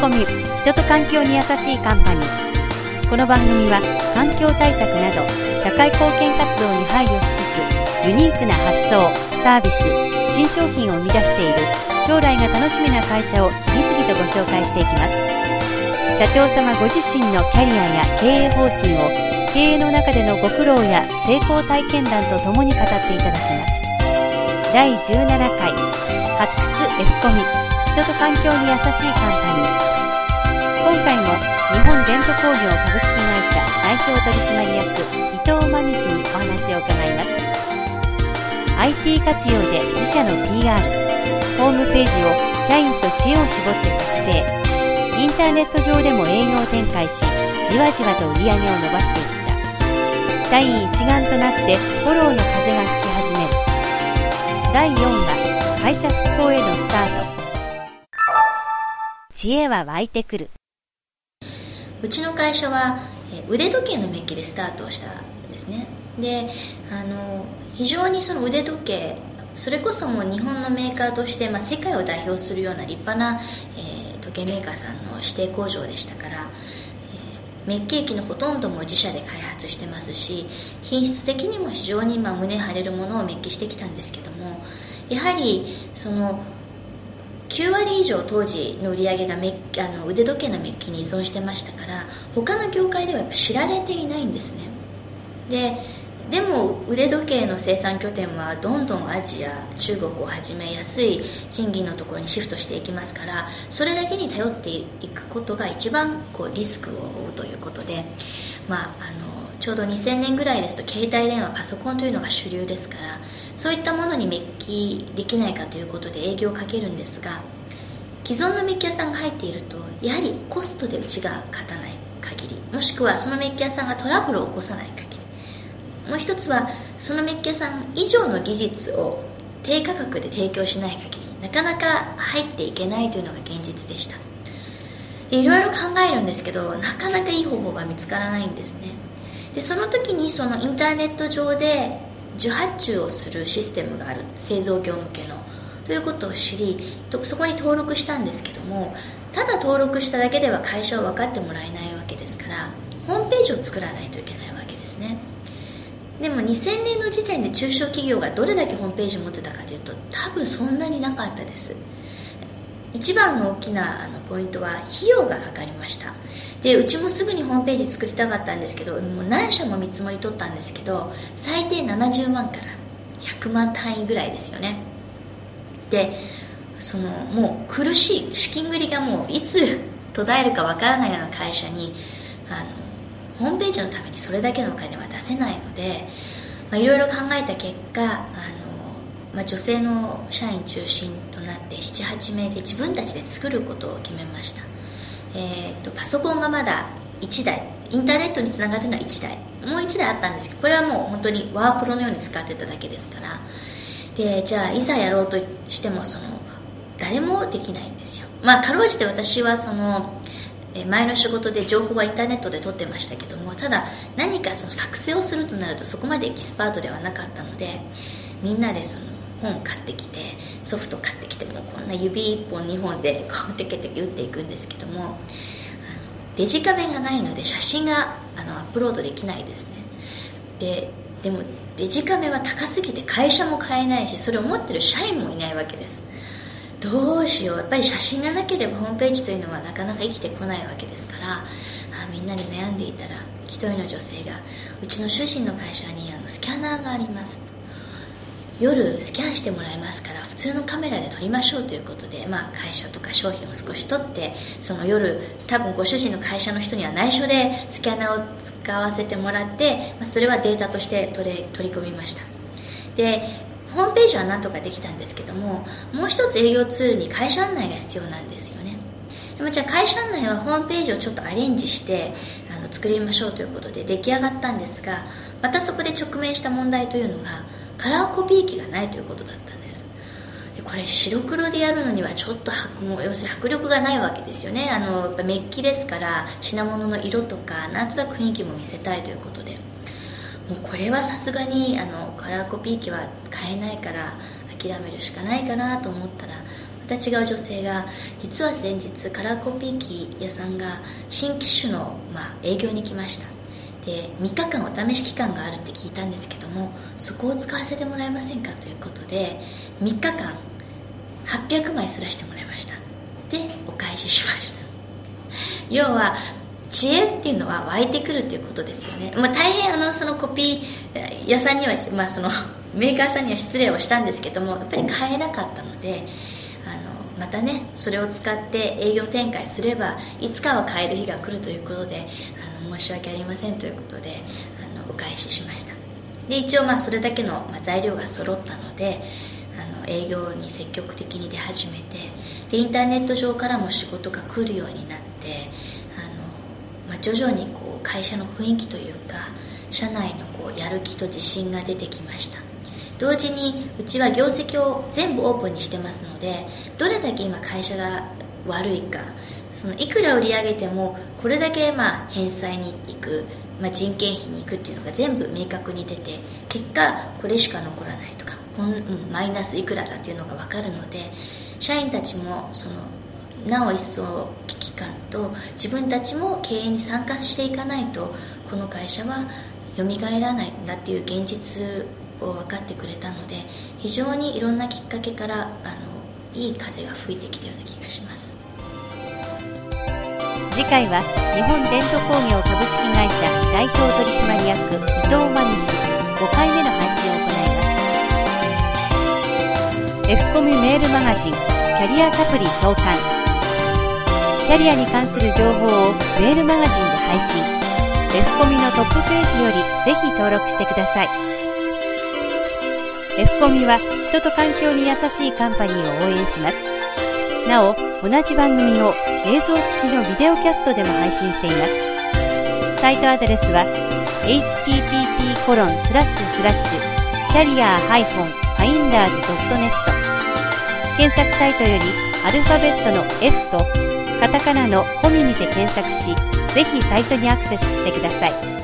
コミュ人と環境に優しいカンパニー。この番組は環境対策など社会貢献活動に配慮しつつユニークな発想サービス新商品を生み出している将来が楽しみな会社を次々とご紹介していきます。社長様ご自身のキャリアや経営方針を経営の中でのご苦労や成功体験談とともに語っていただきます。第17回発掘 F コミ人と環境に優しいカンパニー。今回も日本伝統工業株式会社代表取締役伊藤真美氏にお話を伺います。IT 活用で自社の PR ホームページを社員と知恵を絞って作成。インターネット上でも営業展開しじわじわと売り上げを伸ばしていった。社員一丸となってフォローの風が吹き始める。第4話会社復興へのスタート。知恵は湧いてくる。うちの会社は腕時計のメッキでスタートをしたんですね。であの非常にその腕時計それこそもう日本のメーカーとして、まあ、世界を代表するような立派な、えー、時計メーカーさんの指定工場でしたから、えー、メッキ液のほとんども自社で開発してますし品質的にも非常に、まあ、胸張れるものをメッキしてきたんですけどもやはりその9割以上当時の売り上げがメあの腕時計のメッキに依存してましたから他の業界ではやっぱ知られていないんですね。ででも腕時計の生産拠点はどんどんアジア中国をはじめ安い賃金のところにシフトしていきますからそれだけに頼っていくことが一番こうリスクを負うということで、まあ、あのちょうど2000年ぐらいですと携帯電話パソコンというのが主流ですからそういったものにメッキできないかということで営業をかけるんですが既存のメッキ屋さんが入っているとやはりコストでうちが勝たない限りもしくはそのメッキ屋さんがトラブルを起こさない限り。もう一つはそのメッキ屋さん以上の技術を低価格で提供しない限りなかなか入っていけないというのが現実でした。でいろいろ考えるんですけどなかなかいい方法が見つからないんですね。でその時にそのインターネット上で受発注をするシステムがある製造業向けのということを知りそこに登録したんですけどもただ登録しただけでは会社を分かってもらえないわけですからホームページを作らないといけないわけですね。でも2000年の時点で中小企業がどれだけホームページ持ってたかというと多分そんなになかったです。一番の大きなあのポイントは費用がかかりました。でうちもすぐにホームページ作りたかったんですけどもう何社も見積もり取ったんですけど最低70万から100万単位ぐらいですよね。でそのもう苦しい資金繰りがもういつ途絶えるかわからないような会社にあのホームページのためにそれだけのお金は出せないのでいろいろ考えた結果あの、まあ、女性の社員中心となって78名で自分たちで作ることを決めました。えーと、パソコンがまだ1台インターネットにつながってるのは1台。もう1台あったんですけどこれはもう本当にワープロのように使ってただけですから。でじゃあいざやろうとしてもその誰もできないんですよ。まあかろうじて私はその前の仕事で情報はインターネットで取ってましたけどもただ何かその作成をするとなるとそこまでエキスパートではなかったのでみんなでその本買ってきてソフト買ってきてもこんな指1本2本でこうテケテケ打っていくんですけどもあのデジカメがないので写真があのアップロードできないですね。ででもデジカメは高すぎて会社も買えないしそれを持ってる社員もいないわけです。どうしよう。やっぱり写真がなければホームページというのはなかなか生きてこないわけですからあみんなで悩んでいたら一人の女性がうちの主人の会社にあのスキャナーがあります。夜スキャンしてもらいますから普通のカメラで撮りましょうということで、まあ、会社とか商品を少し撮ってその夜多分ご主人の会社の人には内緒でスキャナーを使わせてもらって、まあ、それはデータとして取れ取り込みました。でホームページはなんとかできたんですけどももう一つ営業ツールに会社案内が必要なんですよね。でもじゃあ会社案内はホームページをちょっとアレンジしてあの作りましょうということで出来上がったんですがまたそこで直面した問題というのがカラーコピー機がないということだったんです。でこれ白黒でやるのにはちょっともう要するに迫力がないわけですよね。あのやっぱメッキですから品物の色とかなんとなく雰囲気も見せたいということで。もうこれはさすがにあのカラーコピー機は買えないから諦めるしかないかなと思ったらまた違う女性が実は先日カラーコピー機屋さんが新機種の、まあ、営業に来ました。で3日間お試し期間があるって聞いたんですけどもそこを使わせてもらえませんかということで3日間800枚すらしてもらいました。でお返ししました。要は知恵っていうのは湧いてくるっていうことですよね、まあ、大変あのそのコピー屋さんには、まあ、そのメーカーさんには失礼をしたんですけどもやっぱり買えなかったのであのまたねそれを使って営業展開すればいつかは買える日が来るということでの申し訳ありませんということであのお返ししました。で一応まあそれだけの、ま、材料が揃ったのであの営業に積極的に出始めてでインターネット上からも仕事が来るようになってあの、まあ、徐々にこう会社の雰囲気というか社内のこうやる気と自信が出てきました。同時にうちは業績を全部オープンにしてますのでどれだけ今会社が悪いかそのいくら売り上げてもこれだけまあ返済に行く、まあ、人件費に行くっていうのが全部明確に出て結果これしか残らないとかこん、うん、マイナスいくらだっていうのが分かるので社員たちもそのなお一層危機感と自分たちも経営に参加していかないとこの会社は蘇らないんだっていう現実を分かってくれたので非常にいろんなきっかけからあのいい風が吹いてきたような気がします。次回は日本伝統工業株式会社代表取締役伊藤真美氏5回目の配信を行います。F コミメールマガジンキャリアサプリ創刊。キャリアに関する情報をメールマガジンで配信。F コミのトップページよりぜひ登録してください。F コミは人と環境に優しいカンパニーを応援します。なお同じ番組を映像付きのビデオキャストでも配信しています。サイトアドレスは http コロンスラッシュスラッシュキャリア -finders.net 検索サイトよりアルファベットの F とカタカナのコミにて検索しぜひサイトにアクセスしてください。